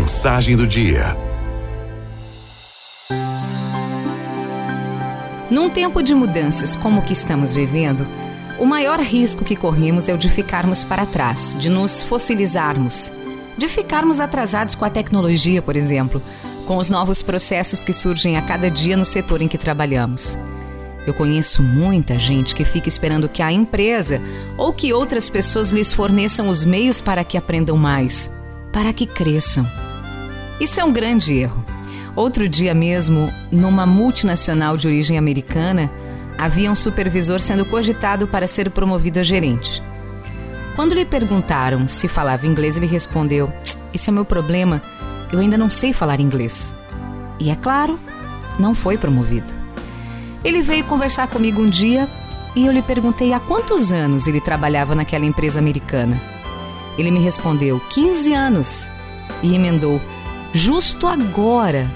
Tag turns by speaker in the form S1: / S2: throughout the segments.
S1: Mensagem do dia.
S2: Num tempo de mudanças como o que estamos vivendo, o maior risco que corremos é o de ficarmos para trás, de nos fossilizarmos, de ficarmos atrasados com a tecnologia, por exemplo, com os novos processos que surgem a cada dia no setor em que trabalhamos. Eu conheço muita gente que fica esperando que a empresa ou que outras pessoas lhes forneçam os meios para que aprendam mais, para que cresçam. Isso é um grande erro. Outro dia mesmo, numa multinacional de origem americana, havia um supervisor sendo cogitado para ser promovido a gerente. Quando lhe perguntaram se falava inglês, ele respondeu: Esse é meu problema, eu ainda não sei falar inglês. E é claro, não foi promovido. Ele veio conversar comigo um dia e eu lhe perguntei há quantos anos ele trabalhava naquela empresa americana. Ele me respondeu 15 anos e emendou: Justo agora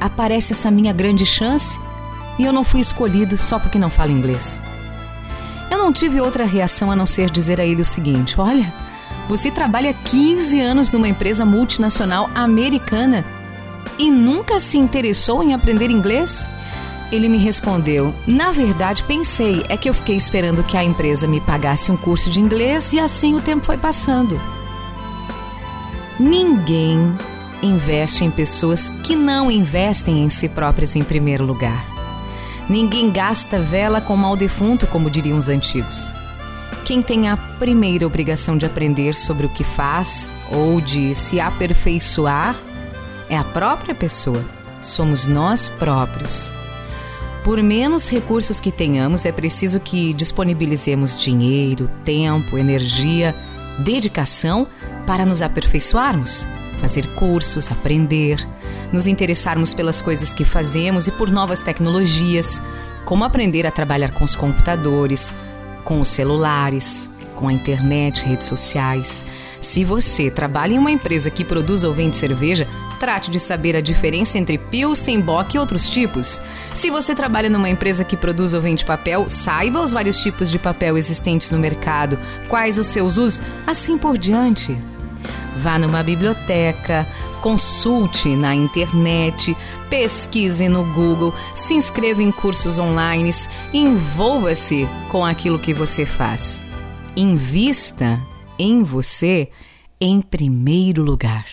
S2: aparece essa minha grande chance e eu não fui escolhido só porque não falo inglês. Eu não tive outra reação a não ser dizer a ele o seguinte: Olha, você trabalha 15 anos numa empresa multinacional americana e nunca se interessou em aprender inglês? Ele me respondeu: Na verdade, pensei, é que eu fiquei esperando que a empresa me pagasse um curso de inglês e assim o tempo foi passando. Ninguém investe em pessoas que não investem em si próprias em primeiro lugar. Ninguém gasta vela com mal defunto, como diriam os antigos. Quem tem a primeira obrigação de aprender sobre o que faz ou de se aperfeiçoar é a própria pessoa. Somos nós próprios. Por menos recursos que tenhamos, é preciso que disponibilizemos dinheiro, tempo, energia, dedicação para nos aperfeiçoarmos, fazer cursos, aprender, nos interessarmos pelas coisas que fazemos e por novas tecnologias, como aprender a trabalhar com os computadores, com os celulares, com a internet, redes sociais. Se você trabalha em uma empresa que produz ou vende cerveja, trate de saber a diferença entre Pilsen, Bock e outros tipos. Se você trabalha numa empresa que produz ou vende papel, saiba os vários tipos de papel existentes no mercado, quais os seus usos, assim por diante. Vá numa biblioteca, consulte na internet, pesquise no Google, se inscreva em cursos online, envolva-se com aquilo que você faz. Invista em você em primeiro lugar.